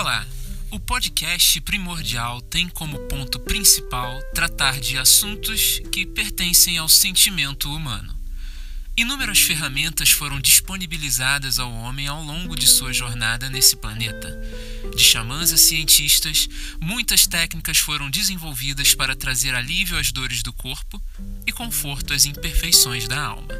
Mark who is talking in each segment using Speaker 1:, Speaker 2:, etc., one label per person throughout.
Speaker 1: Olá! O podcast Primordial tem como ponto principal tratar de assuntos que pertencem ao sentimento humano. Inúmeras ferramentas foram disponibilizadas ao homem ao longo de sua jornada nesse planeta. De xamãs a cientistas, muitas técnicas foram desenvolvidas para trazer alívio às dores do corpo e conforto às imperfeições da alma.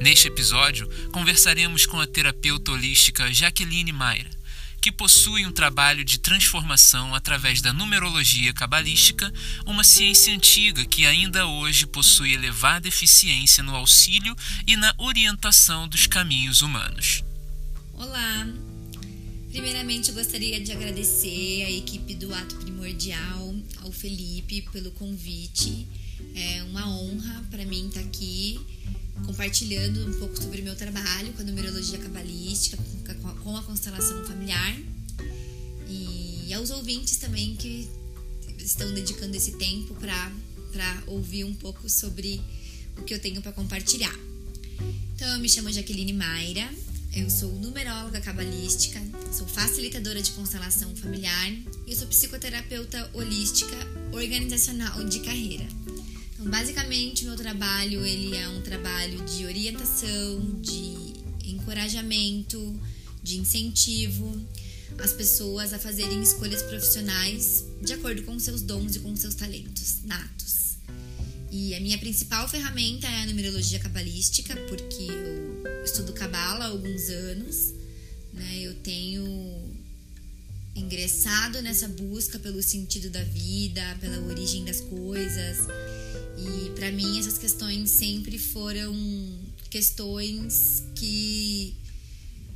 Speaker 1: Neste episódio, conversaremos com a terapeuta holística Jaqueline Mayra que possui um trabalho de transformação através da numerologia cabalística, uma ciência antiga que ainda hoje possui elevada eficiência no auxílio e na orientação dos caminhos humanos.
Speaker 2: Olá! Primeiramente, eu gostaria de agradecer à equipe do Ato Primordial, ao Felipe, pelo convite. É uma honra para mim estar aqui compartilhando um pouco sobre o meu trabalho com a numerologia cabalística, com a constelação familiar e aos ouvintes também que estão dedicando esse tempo para ouvir um pouco sobre o que eu tenho para compartilhar. Então, eu me chamo Jaqueline Mayra, eu sou numeróloga cabalística, sou facilitadora de constelação familiar e sou psicoterapeuta holística organizacional de carreira. Basicamente, meu trabalho ele é um trabalho de orientação, de encorajamento, de incentivo as pessoas a fazerem escolhas profissionais de acordo com seus dons e com seus talentos natos. E a minha principal ferramenta é a numerologia cabalística, porque eu estudo cabala há alguns anos, né? Eu tenho ingressado nessa busca pelo sentido da vida, pela origem das coisas. E para mim essas questões sempre foram questões que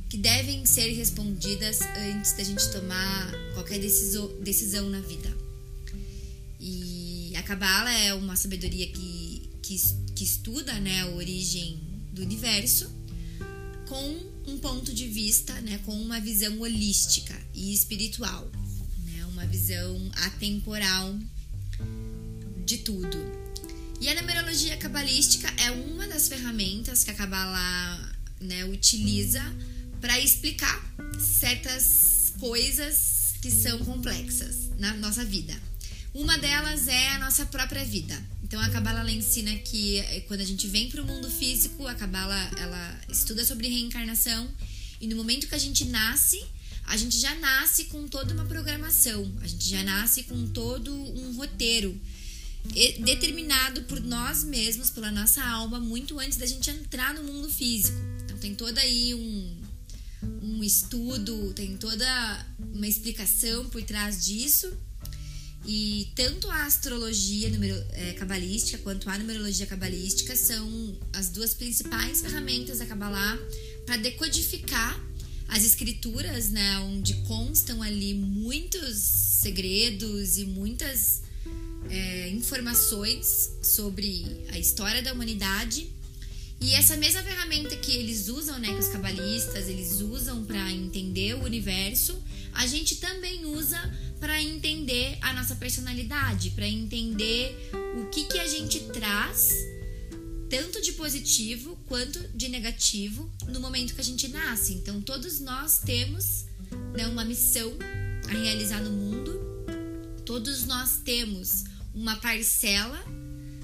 Speaker 2: que devem ser respondidas antes da gente tomar qualquer decisão, decisão na vida. E a Kabbalah é uma sabedoria que, que, que estuda né, a origem do universo com um ponto de vista, né, com uma visão holística e espiritual, né, uma visão atemporal de tudo. E a numerologia cabalística é uma das ferramentas que a Kabbalah né, utiliza para explicar certas coisas que são complexas na nossa vida. Uma delas é a nossa própria vida. Então a ela ensina que eh, quando a gente vem para o mundo físico, a Cabala ela estuda sobre reencarnação e no momento que a gente nasce, a gente já nasce com toda uma programação, a gente já nasce com todo um roteiro determinado por nós mesmos, pela nossa alma, muito antes da gente entrar no mundo físico. Então tem todo aí um, um estudo, tem toda uma explicação por trás disso. E tanto a astrologia numero, é, cabalística quanto a numerologia cabalística são as duas principais ferramentas da Kabbalah para decodificar as escrituras, né, onde constam ali muitos segredos e muitas é, informações sobre a história da humanidade e essa mesma ferramenta que eles usam, né, que os cabalistas eles usam para entender o universo, a gente também usa para entender a nossa personalidade, para entender o que que a gente traz tanto de positivo quanto de negativo no momento que a gente nasce. Então todos nós temos né, uma missão a realizar no mundo. Todos nós temos uma parcela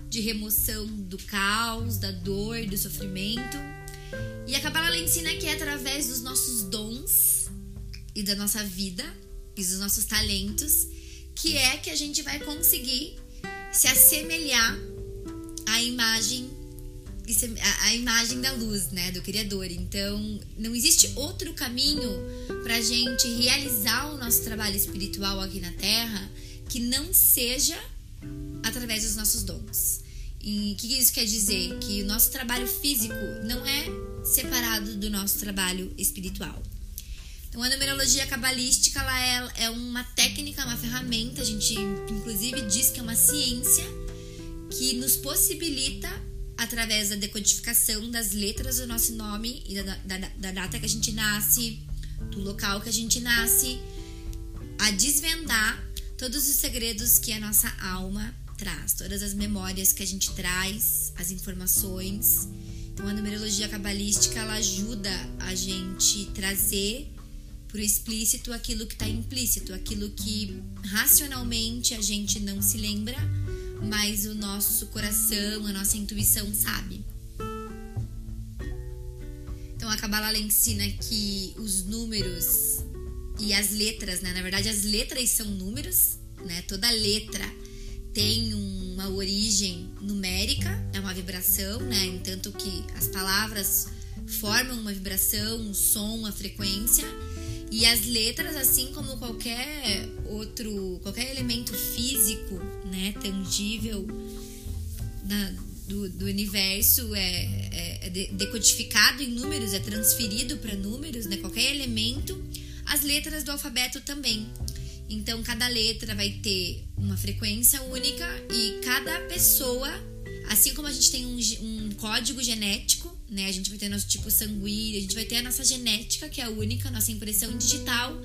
Speaker 2: de remoção do caos, da dor, do sofrimento. E a Kabbalah ensina que é através dos nossos dons e da nossa vida e dos nossos talentos que é que a gente vai conseguir se assemelhar à imagem a imagem da luz, né, do criador. Então, não existe outro caminho para a gente realizar o nosso trabalho espiritual aqui na Terra que não seja através dos nossos dons. E o que isso quer dizer? Que o nosso trabalho físico não é separado do nosso trabalho espiritual. Então, a numerologia cabalística ela é, é uma técnica, uma ferramenta, a gente inclusive diz que é uma ciência que nos possibilita, através da decodificação das letras do nosso nome e da, da, da data que a gente nasce, do local que a gente nasce, a desvendar todos os segredos que a nossa alma traz, todas as memórias que a gente traz, as informações. Então a numerologia cabalística ela ajuda a gente trazer por explícito aquilo que está implícito, aquilo que racionalmente a gente não se lembra, mas o nosso coração, a nossa intuição sabe. Então a Kabbalah ensina que os números e as letras, né? Na verdade, as letras são números, né? Toda letra tem uma origem numérica, é uma vibração, né? Entanto que as palavras formam uma vibração, um som, uma frequência. E as letras, assim como qualquer outro, qualquer elemento físico, né, tangível na, do, do, universo, é, é, é decodificado em números, é transferido para números, né, qualquer elemento, as letras do alfabeto também. Então, cada letra vai ter uma frequência única e cada pessoa, assim como a gente tem um, um código genético, né? A gente vai ter nosso tipo sanguíneo, a gente vai ter a nossa genética, que é única, nossa impressão digital.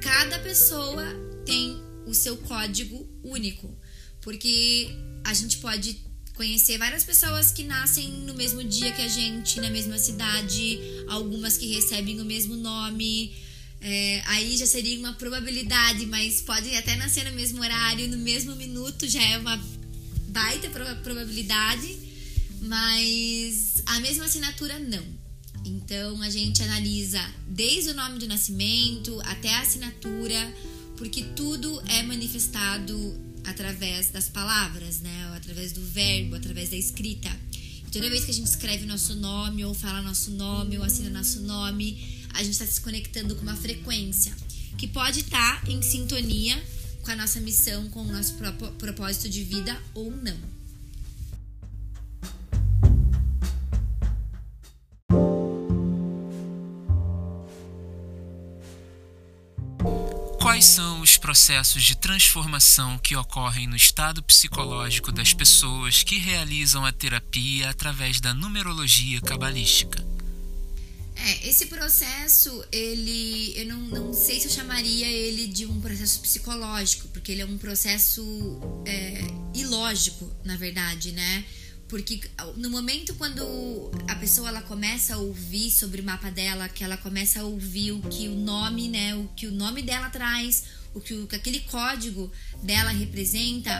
Speaker 2: Cada pessoa tem o seu código único, porque a gente pode conhecer várias pessoas que nascem no mesmo dia que a gente, na mesma cidade, algumas que recebem o mesmo nome. É, aí já seria uma probabilidade, mas pode até nascer no mesmo horário, no mesmo minuto, já é uma baita probabilidade mas a mesma assinatura não. Então a gente analisa desde o nome do nascimento até a assinatura, porque tudo é manifestado através das palavras, né? Ou através do verbo, através da escrita. E toda vez que a gente escreve nosso nome, ou fala nosso nome, ou assina nosso nome, a gente está se conectando com uma frequência que pode estar tá em sintonia com a nossa missão, com o nosso propósito de vida ou não.
Speaker 1: Quais são os processos de transformação que ocorrem no estado psicológico das pessoas que realizam a terapia através da numerologia cabalística?
Speaker 2: É, esse processo, ele, eu não, não sei se eu chamaria ele de um processo psicológico, porque ele é um processo é, ilógico, na verdade, né? Porque no momento quando a pessoa ela começa a ouvir sobre o mapa dela, que ela começa a ouvir o que o nome, né, o que o nome dela traz, o que, o, que aquele código dela representa,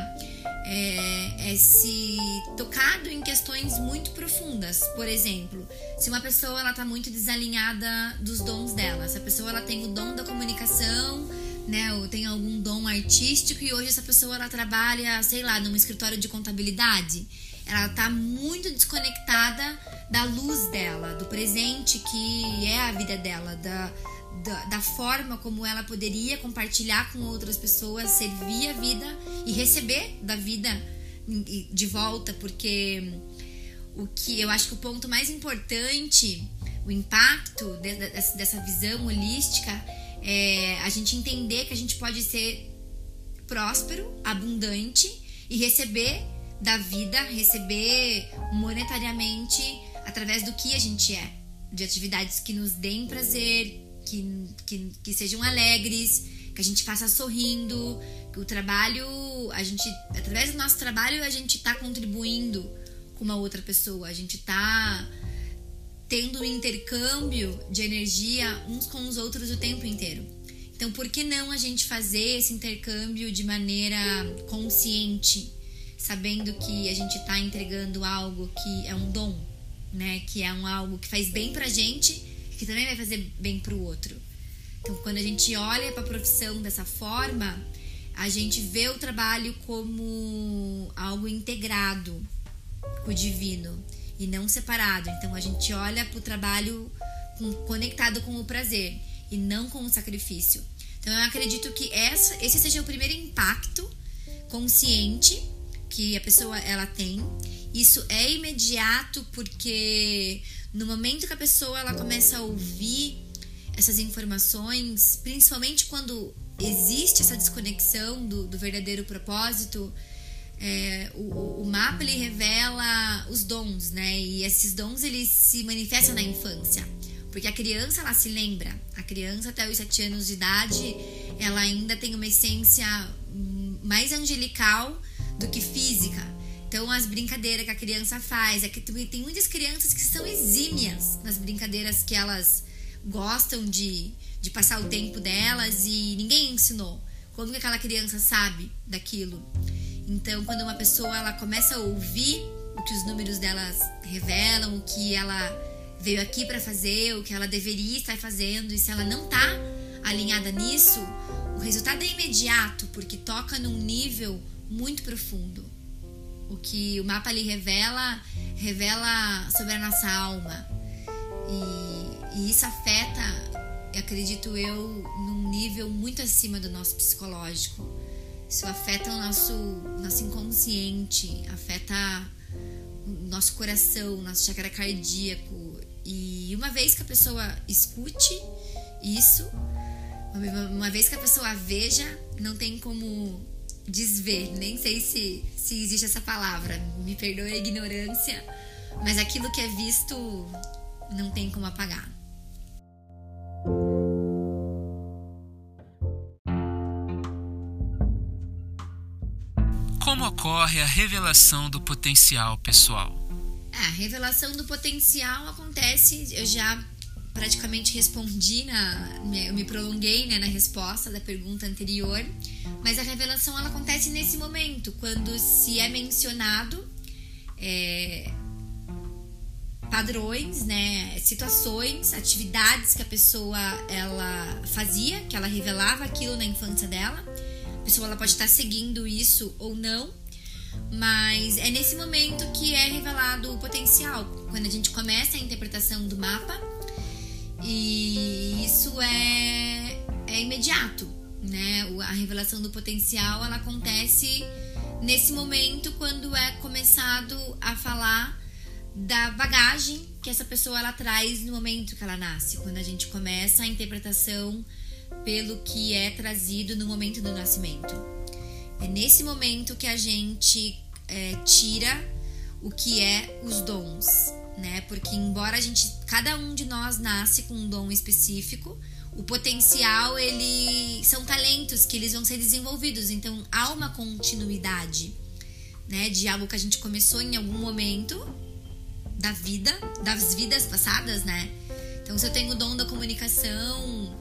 Speaker 2: é, é se tocado em questões muito profundas. Por exemplo, se uma pessoa ela tá muito desalinhada dos dons dela, se a pessoa ela tem o dom da comunicação, né, ou tem algum dom artístico e hoje essa pessoa ela trabalha, sei lá, num escritório de contabilidade ela tá muito desconectada da luz dela, do presente que é a vida dela, da, da, da, forma como ela poderia compartilhar com outras pessoas, servir a vida e receber da vida de volta, porque o que eu acho que o ponto mais importante, o impacto de, de, dessa visão holística é a gente entender que a gente pode ser próspero, abundante e receber da vida, receber monetariamente através do que a gente é, de atividades que nos deem prazer, que, que, que sejam alegres, que a gente faça sorrindo, que o trabalho, a gente, através do nosso trabalho, a gente está contribuindo com uma outra pessoa, a gente está tendo um intercâmbio de energia uns com os outros o tempo inteiro. Então, por que não a gente fazer esse intercâmbio de maneira consciente? sabendo que a gente está entregando algo que é um dom, né? Que é um algo que faz bem pra gente, que também vai fazer bem pro outro. Então, quando a gente olha para a profissão dessa forma, a gente vê o trabalho como algo integrado com o divino e não separado. Então, a gente olha para o trabalho conectado com o prazer e não com o sacrifício. Então, eu acredito que essa, esse seja o primeiro impacto consciente que a pessoa ela tem. Isso é imediato porque no momento que a pessoa ela começa a ouvir essas informações, principalmente quando existe essa desconexão do, do verdadeiro propósito, é, o, o, mapa ele revela os dons, né? E esses dons eles se manifestam na infância, porque a criança ela se lembra. A criança até os sete anos de idade, ela ainda tem uma essência mais angelical do que física. Então, as brincadeiras que a criança faz, é que tem muitas crianças que são exímias nas brincadeiras que elas gostam de, de passar o tempo delas e ninguém ensinou. Como que aquela criança sabe daquilo? Então, quando uma pessoa ela começa a ouvir o que os números delas revelam, o que ela veio aqui para fazer, o que ela deveria estar fazendo, e se ela não tá alinhada nisso, o resultado é imediato, porque toca num nível muito profundo. O que o mapa ali revela, revela sobre a nossa alma. E, e isso afeta, acredito eu, num nível muito acima do nosso psicológico. Isso afeta o nosso, nosso inconsciente, afeta o nosso coração, nosso chakra cardíaco. E uma vez que a pessoa escute isso, uma vez que a pessoa veja, não tem como desver. Nem sei se, se existe essa palavra. Me perdoe a ignorância, mas aquilo que é visto não tem como apagar.
Speaker 1: Como ocorre a revelação do potencial pessoal?
Speaker 2: A revelação do potencial acontece, eu já praticamente respondi na, eu me prolonguei né, na resposta da pergunta anterior, mas a revelação ela acontece nesse momento, quando se é mencionado é, padrões, né, situações, atividades que a pessoa ela fazia, que ela revelava aquilo na infância dela. A pessoa ela pode estar seguindo isso ou não, mas é nesse momento que é revelado o potencial, quando a gente começa a interpretação do mapa e isso é, é imediato, né? A revelação do potencial ela acontece nesse momento quando é começado a falar da bagagem que essa pessoa ela traz no momento que ela nasce, quando a gente começa a interpretação pelo que é trazido no momento do nascimento. É nesse momento que a gente é, tira o que é os dons, né? Porque embora a gente, cada um de nós nasce com um dom específico, o potencial ele são talentos que eles vão ser desenvolvidos. Então há uma continuidade, né? De algo que a gente começou em algum momento da vida, das vidas passadas, né? Então se eu tenho o dom da comunicação,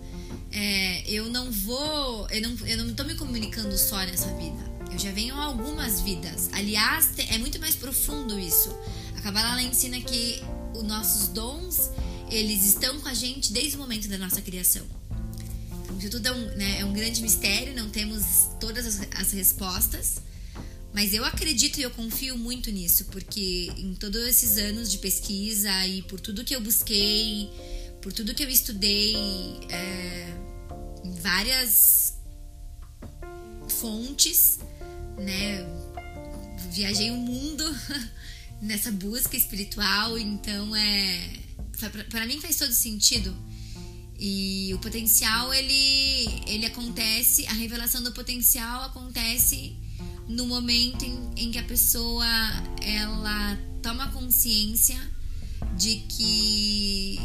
Speaker 2: é, eu não vou, eu não, eu não tô me comunicando só nessa vida. Eu já venho algumas vidas. Aliás, é muito mais profundo isso. Kabbalah ensina que os nossos dons, eles estão com a gente desde o momento da nossa criação. Então, isso tudo é um, né, é um grande mistério, não temos todas as, as respostas. Mas eu acredito e eu confio muito nisso, porque em todos esses anos de pesquisa e por tudo que eu busquei, por tudo que eu estudei, é, em várias fontes, né? Viajei o mundo nessa busca espiritual, então é para mim faz todo sentido. E o potencial ele ele acontece, a revelação do potencial acontece no momento em, em que a pessoa ela toma consciência de que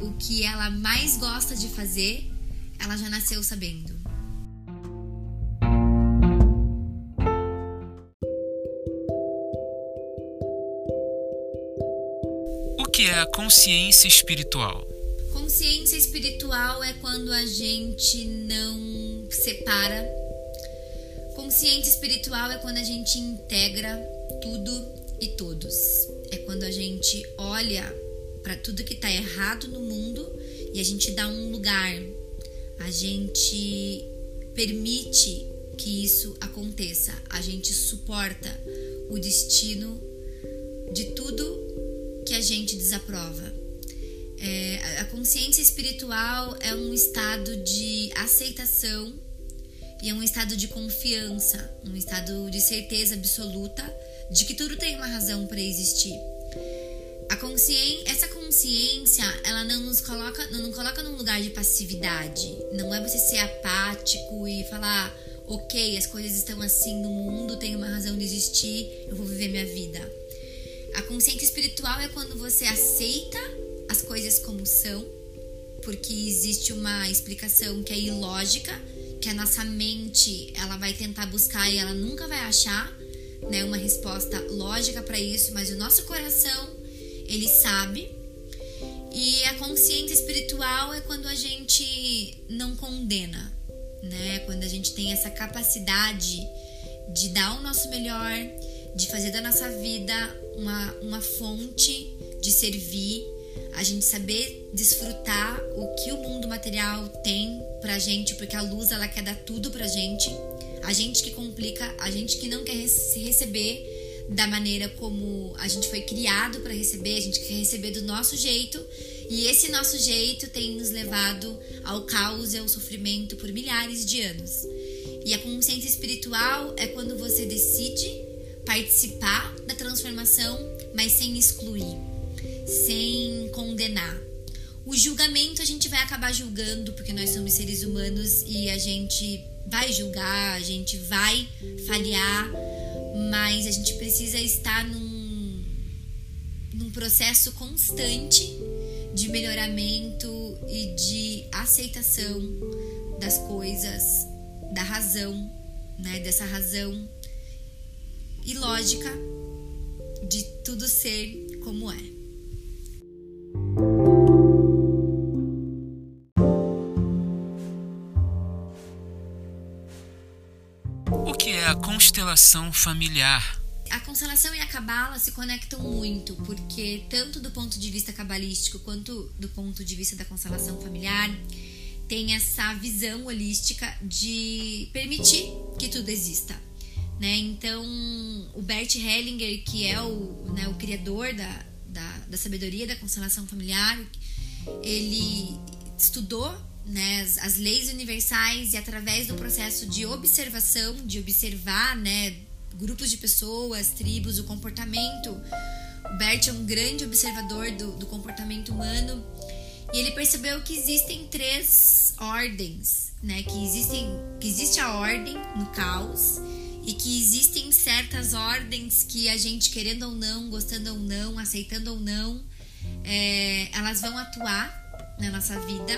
Speaker 2: o que ela mais gosta de fazer, ela já nasceu sabendo.
Speaker 1: É a consciência espiritual?
Speaker 2: Consciência espiritual é quando a gente não separa. Consciência espiritual é quando a gente integra tudo e todos. É quando a gente olha para tudo que está errado no mundo e a gente dá um lugar. A gente permite que isso aconteça. A gente suporta o destino de tudo que a gente desaprova. É, a consciência espiritual é um estado de aceitação e é um estado de confiança, um estado de certeza absoluta de que tudo tem uma razão para existir. A consciência, essa consciência, ela não nos coloca, não nos coloca num lugar de passividade. Não é você ser apático e falar, ok, as coisas estão assim no mundo, tem uma razão de existir, eu vou viver minha vida. A consciência espiritual é quando você aceita as coisas como são, porque existe uma explicação que é ilógica, que a nossa mente ela vai tentar buscar e ela nunca vai achar, né, uma resposta lógica para isso, mas o nosso coração ele sabe E a consciência espiritual é quando a gente não condena, né? Quando a gente tem essa capacidade de dar o nosso melhor, de fazer da nossa vida uma, uma fonte de servir, a gente saber desfrutar o que o mundo material tem pra gente, porque a luz ela quer dar tudo pra gente. A gente que complica, a gente que não quer se receber da maneira como a gente foi criado para receber, a gente quer receber do nosso jeito, e esse nosso jeito tem nos levado ao caos e ao sofrimento por milhares de anos. E a consciência espiritual é quando você decide participar da transformação, mas sem excluir, sem condenar. O julgamento a gente vai acabar julgando porque nós somos seres humanos e a gente vai julgar, a gente vai falhar, mas a gente precisa estar num, num processo constante de melhoramento e de aceitação das coisas, da razão, né, dessa razão e lógica de tudo ser como é.
Speaker 1: constelação familiar.
Speaker 2: A constelação e a cabala se conectam muito, porque tanto do ponto de vista cabalístico quanto do ponto de vista da constelação familiar, tem essa visão holística de permitir que tudo exista. Né? Então, o Bert Hellinger, que é o, né, o criador da, da, da sabedoria da constelação familiar, ele estudou né, as, as, leis universais e através do processo de observação, de observar né, grupos de pessoas, tribos, o comportamento. O Bert é um grande observador do, do comportamento humano e ele percebeu que existem três ordens, né, que, existem, que existe a ordem no caos e que existem certas ordens que a gente, querendo ou não, gostando ou não, aceitando ou não, é, elas vão atuar na nossa vida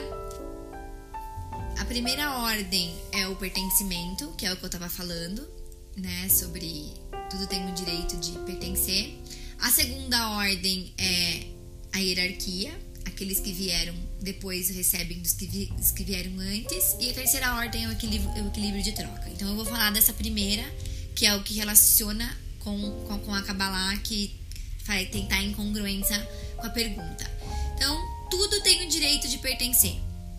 Speaker 2: a primeira ordem é o pertencimento, que é o que eu estava falando, né? Sobre tudo tem o direito de pertencer. A segunda ordem é a hierarquia, aqueles que vieram depois recebem dos que, vi, dos que vieram antes. E a terceira ordem é o equilíbrio, é o equilíbrio de troca. Então eu vou falar dessa primeira, que é o que relaciona com, com, com a Kabbalah, que vai tentar incongruência com a pergunta. Então, tudo tem o direito de pertencer,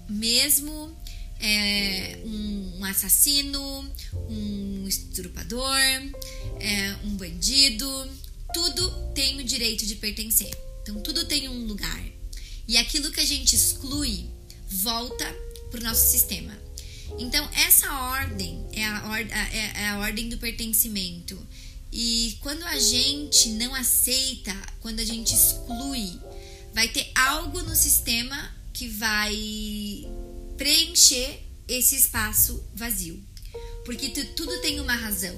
Speaker 2: mesmo é, um, assassino, um estrupador, é, um bandido, tudo tem o direito de pertencer. Então tudo tem um lugar. E aquilo que a gente exclui volta para o nosso sistema. Então essa ordem é a, or é, é a ordem do pertencimento. E quando a gente não aceita, quando a gente exclui, vai ter algo no sistema que vai preencher esse espaço vazio. Porque tudo tem uma razão.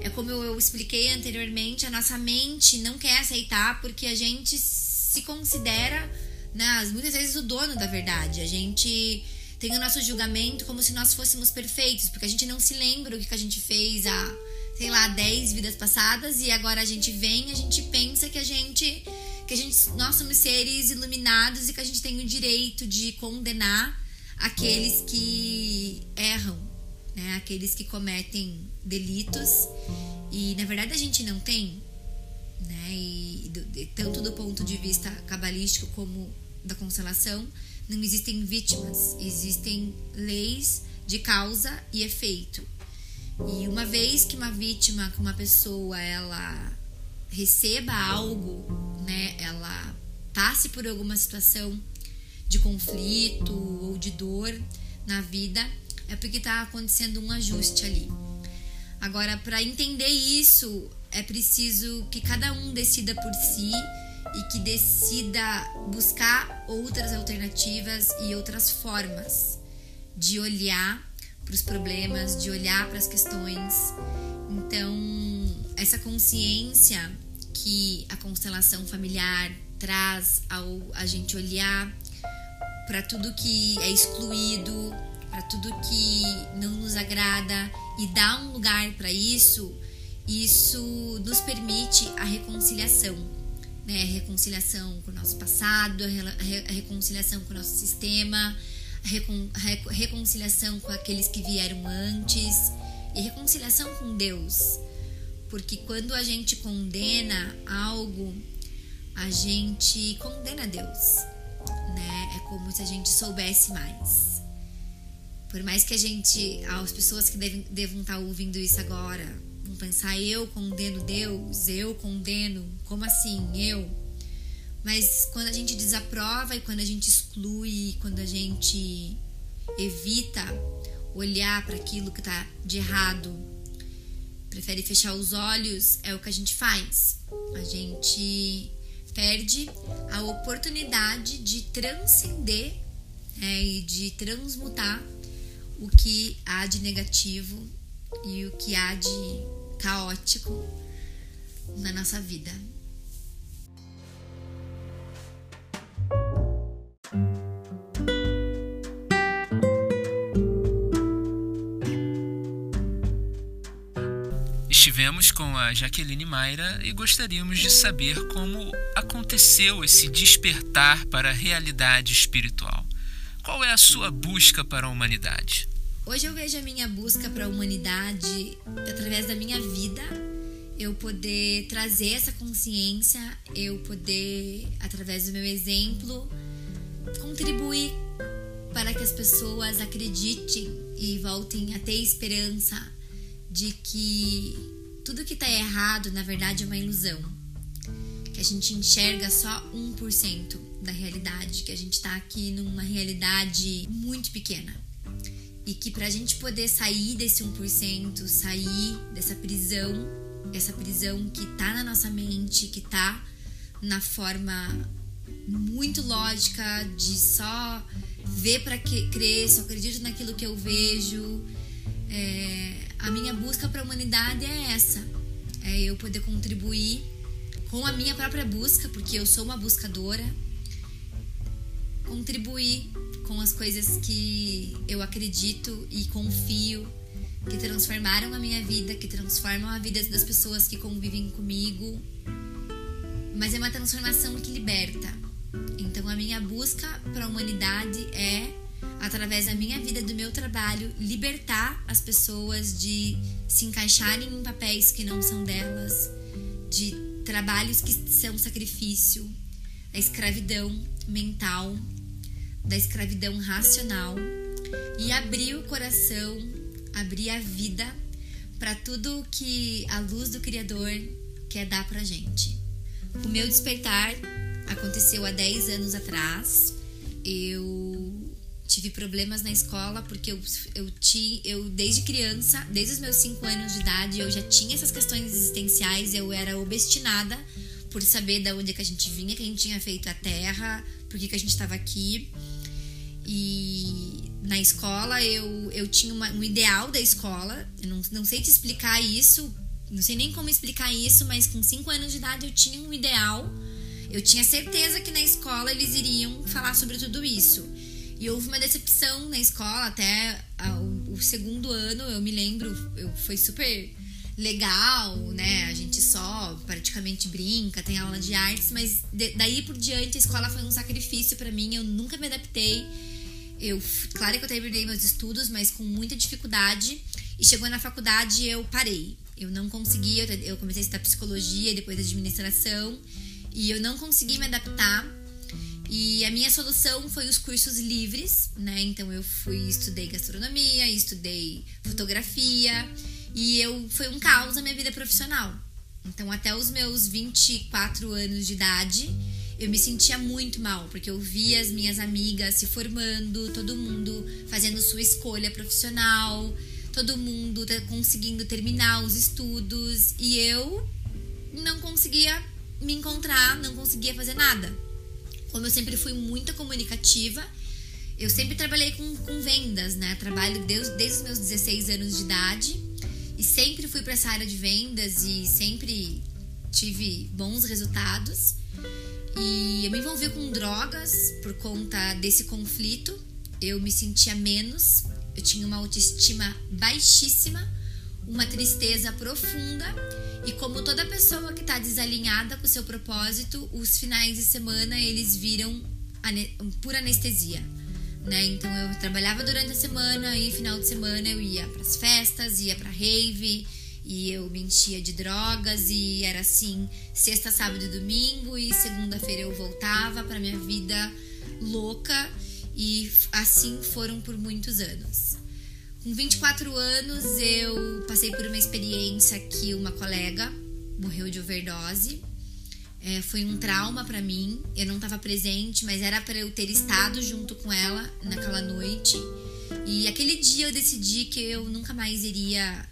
Speaker 2: É como eu expliquei anteriormente, a nossa mente não quer aceitar porque a gente se considera, né, muitas vezes, o dono da verdade. A gente tem o nosso julgamento como se nós fôssemos perfeitos, porque a gente não se lembra o que a gente fez há, sei lá, 10 vidas passadas e agora a gente vem a gente pensa que a gente que a gente nós somos seres iluminados e que a gente tem o direito de condenar aqueles que erram, né? aqueles que cometem delitos e na verdade a gente não tem, né? E tanto do ponto de vista cabalístico como da constelação, não existem vítimas, existem leis de causa e efeito. E uma vez que uma vítima, que uma pessoa, ela receba algo, né, ela passe por alguma situação de conflito ou de dor na vida, é porque está acontecendo um ajuste ali. Agora, para entender isso, é preciso que cada um decida por si e que decida buscar outras alternativas e outras formas de olhar para os problemas, de olhar para as questões. Então, essa consciência que a constelação familiar traz ao a gente olhar para tudo que é excluído, para tudo que não nos agrada e dar um lugar para isso, isso nos permite a reconciliação. né? Reconciliação com o nosso passado, a reconciliação com o nosso sistema, a recon, a reconciliação com aqueles que vieram antes e reconciliação com Deus. Porque quando a gente condena algo, a gente condena Deus, né? É como se a gente soubesse mais. Por mais que a gente, as pessoas que devem, devam estar ouvindo isso agora, vão pensar: eu condeno Deus, eu condeno, como assim? Eu. Mas quando a gente desaprova e quando a gente exclui, quando a gente evita olhar para aquilo que está de errado, prefere fechar os olhos, é o que a gente faz. A gente perde a oportunidade de transcender é, e de transmutar o que há de negativo e o que há de caótico na nossa vida.
Speaker 1: Estivemos com a Jaqueline Mayra e gostaríamos de saber como aconteceu esse despertar para a realidade espiritual. Qual é a sua busca para a humanidade?
Speaker 2: Hoje eu vejo a minha busca para a humanidade através da minha vida, eu poder trazer essa consciência, eu poder, através do meu exemplo, contribuir para que as pessoas acreditem e voltem a ter esperança de que tudo que está errado, na verdade, é uma ilusão. Que a gente enxerga só 1% da realidade, que a gente está aqui numa realidade muito pequena. E que para a gente poder sair desse 1%, sair dessa prisão, essa prisão que está na nossa mente, que está na forma muito lógica de só ver para crer, só acredito naquilo que eu vejo. É, a minha busca para a humanidade é essa: é eu poder contribuir com a minha própria busca, porque eu sou uma buscadora, contribuir com as coisas que eu acredito e confio, que transformaram a minha vida, que transformam a vida das pessoas que convivem comigo. Mas é uma transformação que liberta. Então a minha busca para a humanidade é através da minha vida, do meu trabalho, libertar as pessoas de se encaixarem em papéis que não são delas, de trabalhos que são sacrifício, da escravidão mental, da escravidão racional e abrir o coração, abrir a vida para tudo que a luz do Criador quer dar pra gente. O meu despertar aconteceu há 10 anos atrás. Eu tive problemas na escola porque eu, eu, ti, eu desde criança, desde os meus 5 anos de idade, eu já tinha essas questões existenciais, eu era obstinada por saber da onde que a gente vinha, que a gente tinha feito a terra, por que, que a gente estava aqui. E na escola eu, eu tinha uma, um ideal da escola, eu não, não sei te explicar isso, não sei nem como explicar isso, mas com 5 anos de idade eu tinha um ideal. Eu tinha certeza que na escola eles iriam falar sobre tudo isso. E houve uma decepção na escola, até o, o segundo ano, eu me lembro, eu, foi super legal, né? A gente só praticamente brinca, tem aula de artes, mas de, daí por diante a escola foi um sacrifício para mim, eu nunca me adaptei. Eu, claro que eu terminei meus estudos, mas com muita dificuldade. E chegou na faculdade eu parei. Eu não consegui, eu comecei a estudar psicologia, depois administração, e eu não consegui me adaptar e a minha solução foi os cursos livres, né? Então eu fui estudei gastronomia, estudei fotografia e eu foi um caos a minha vida profissional. Então até os meus 24 anos de idade, eu me sentia muito mal, porque eu via as minhas amigas se formando, todo mundo fazendo sua escolha profissional, todo mundo conseguindo terminar os estudos e eu não conseguia me encontrar, não conseguia fazer nada. Como eu sempre fui muito comunicativa, eu sempre trabalhei com, com vendas, né? Trabalho desde, desde os meus 16 anos de idade e sempre fui para essa área de vendas e sempre tive bons resultados. E eu me envolvi com drogas por conta desse conflito. Eu me sentia menos, eu tinha uma autoestima baixíssima, uma tristeza profunda E como toda pessoa que está desalinhada com o seu propósito, os finais de semana eles viram por anestesia. Né? Então eu trabalhava durante a semana e final de semana eu ia para as festas, ia para rave e eu me enchia de drogas e era assim, sexta, sábado e domingo e segunda-feira eu voltava para minha vida louca e assim foram por muitos anos. Com 24 anos eu passei por uma experiência que uma colega morreu de overdose é, foi um trauma para mim. Eu não estava presente, mas era para eu ter estado junto com ela naquela noite. E aquele dia eu decidi que eu nunca mais iria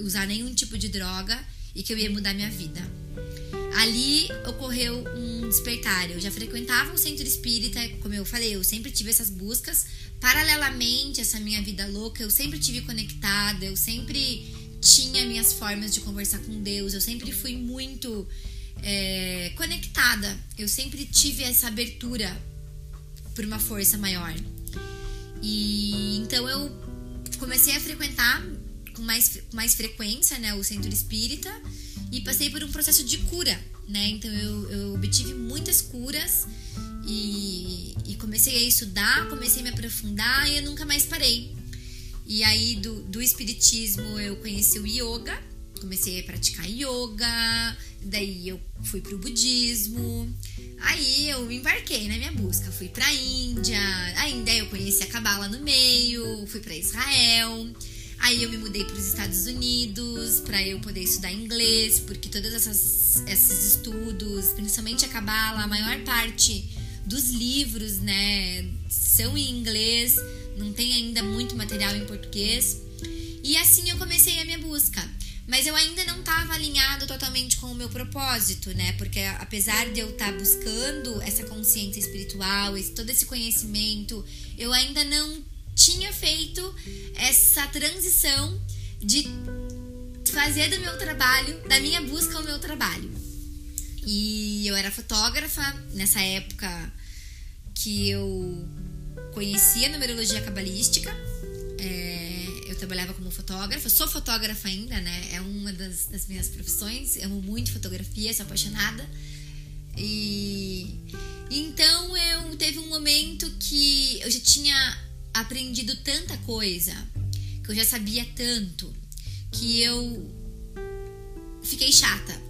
Speaker 2: usar nenhum tipo de droga e que eu ia mudar minha vida. Ali ocorreu um despertar. Eu já frequentava o centro espírita, como eu falei, eu sempre tive essas buscas. Paralelamente, essa minha vida louca, eu sempre tive conectada, eu sempre tinha minhas formas de conversar com Deus, eu sempre fui muito é, conectada. Eu sempre tive essa abertura por uma força maior. E então eu comecei a frequentar com mais, mais frequência né, o centro espírita e passei por um processo de cura. Né? Então eu, eu obtive muitas curas e, e comecei a estudar, comecei a me aprofundar e eu nunca mais parei. E aí do, do espiritismo eu conheci o yoga, comecei a praticar yoga, Daí eu fui pro budismo. Aí eu embarquei na minha busca. Fui pra Índia. Ainda eu conheci a Cabala no meio. Fui para Israel. Aí eu me mudei para os Estados Unidos para eu poder estudar inglês, porque todos essas, esses estudos, principalmente a Cabala, a maior parte dos livros, né, são em inglês, não tem ainda muito material em português. E assim eu comecei a minha busca. Mas eu ainda não estava alinhado totalmente com o meu propósito, né? Porque apesar de eu estar tá buscando essa consciência espiritual, esse, todo esse conhecimento, eu ainda não tinha feito essa transição de fazer do meu trabalho, da minha busca ao meu trabalho. E eu era fotógrafa nessa época que eu conhecia a numerologia cabalística. É, trabalhava como fotógrafa, sou fotógrafa ainda, né? É uma das, das minhas profissões, amo muito fotografia, sou apaixonada. E então eu teve um momento que eu já tinha aprendido tanta coisa, que eu já sabia tanto, que eu fiquei chata.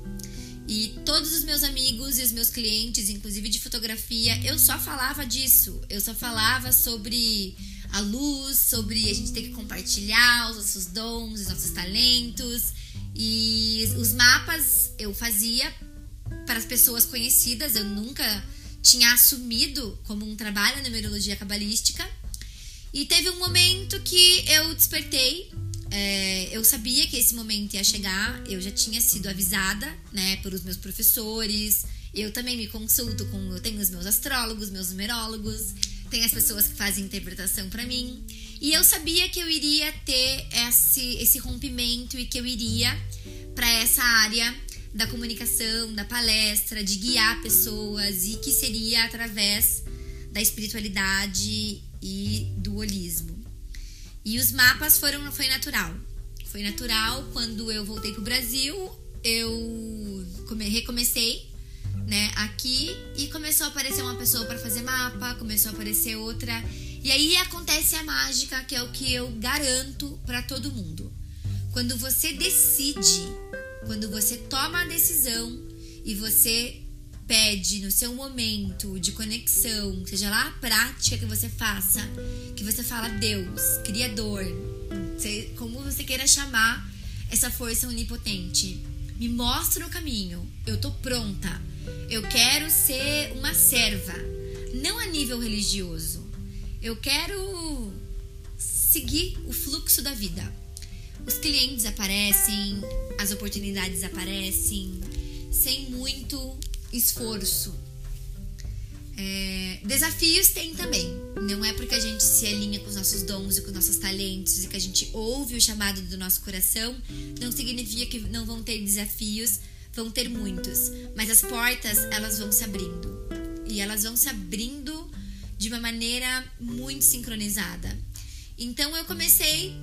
Speaker 2: E todos os meus amigos e os meus clientes, inclusive de fotografia, eu só falava disso. Eu só falava sobre a luz, sobre a gente ter que compartilhar os nossos dons, os nossos talentos. E os mapas eu fazia para as pessoas conhecidas, eu nunca tinha assumido como um trabalho a numerologia cabalística. E teve um momento que eu despertei. É, eu sabia que esse momento ia chegar, eu já tinha sido avisada, né, pelos meus professores. Eu também me consulto com, eu tenho os meus astrólogos, meus numerólogos tem as pessoas que fazem interpretação para mim. E eu sabia que eu iria ter esse, esse rompimento e que eu iria para essa área da comunicação, da palestra, de guiar pessoas e que seria através da espiritualidade e do holismo. E os mapas foram foi natural. Foi natural quando eu voltei pro Brasil, eu recomecei né, aqui e começou a aparecer uma pessoa para fazer mapa, começou a aparecer outra. E aí acontece a mágica, que é o que eu garanto para todo mundo. Quando você decide, quando você toma a decisão e você pede no seu momento de conexão, seja lá a prática que você faça, que você fala Deus, Criador, como você queira chamar essa força onipotente, me mostra o caminho, eu tô pronta, eu quero ser uma serva, não a nível religioso. Eu quero seguir o fluxo da vida. Os clientes aparecem, as oportunidades aparecem, sem muito esforço. É, desafios tem também. Não é porque a gente se alinha com os nossos dons e com os nossos talentos e que a gente ouve o chamado do nosso coração, não significa que não vão ter desafios vão ter muitos, mas as portas elas vão se abrindo e elas vão se abrindo de uma maneira muito sincronizada. Então eu comecei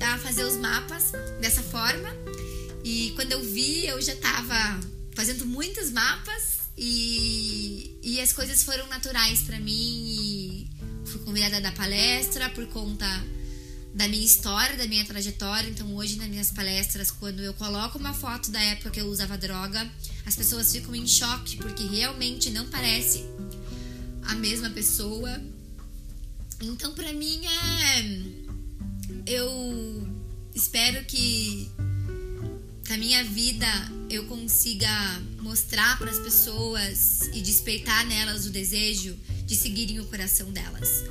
Speaker 2: a fazer os mapas dessa forma E quando eu vi, eu já tava fazendo muitos mapas e, e as coisas foram naturais para mim. E fui convidada da palestra por conta da minha história, da minha trajetória. Então, hoje, nas minhas palestras, quando eu coloco uma foto da época que eu usava droga, as pessoas ficam em choque porque realmente não parece a mesma pessoa. Então, para mim, é. Eu espero que na minha vida eu consiga mostrar para as pessoas e despertar nelas o desejo de seguirem o coração delas.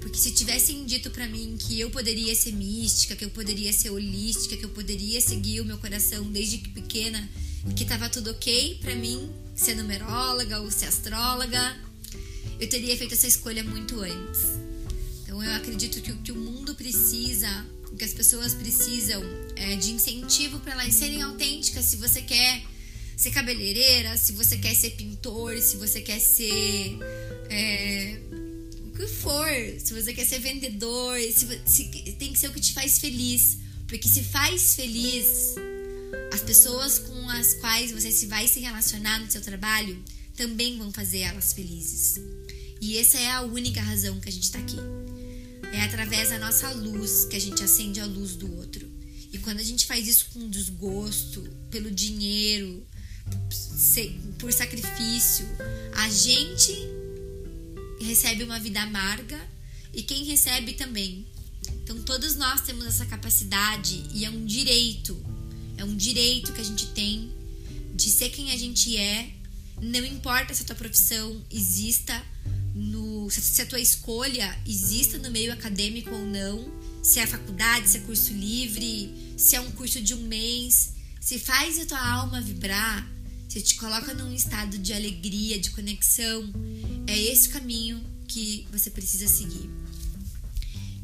Speaker 2: Porque se tivessem dito para mim que eu poderia ser mística, que eu poderia ser holística, que eu poderia seguir o meu coração desde pequena, que tava tudo ok para mim ser numeróloga ou ser astróloga, eu teria feito essa escolha muito antes. Então eu acredito que o que o mundo precisa, o que as pessoas precisam é de incentivo para elas serem autênticas. Se você quer ser cabeleireira, se você quer ser pintor, se você quer ser é, que for, se você quer ser vendedor, se, se, tem que ser o que te faz feliz. Porque se faz feliz, as pessoas com as quais você se vai se relacionar no seu trabalho também vão fazer elas felizes. E essa é a única razão que a gente está aqui. É através da nossa luz que a gente acende a luz do outro. E quando a gente faz isso com desgosto, pelo dinheiro, por sacrifício, a gente recebe uma vida amarga e quem recebe também. Então todos nós temos essa capacidade e é um direito, é um direito que a gente tem de ser quem a gente é. Não importa se a tua profissão exista no se a tua escolha exista no meio acadêmico ou não, se é faculdade, se é curso livre, se é um curso de um mês, se faz a tua alma vibrar, se te coloca num estado de alegria, de conexão, é esse caminho que você precisa seguir.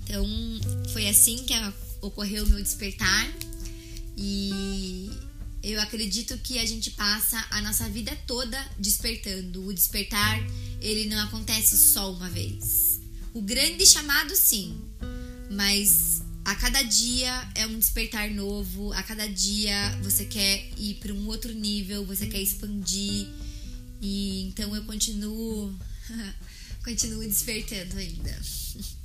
Speaker 2: Então, foi assim que ocorreu o meu despertar e eu acredito que a gente passa a nossa vida toda despertando. O despertar, ele não acontece só uma vez. O grande chamado, sim, mas a cada dia é um despertar novo, a cada dia você quer ir para um outro nível, você quer expandir. E então eu continuo continuo despertando ainda.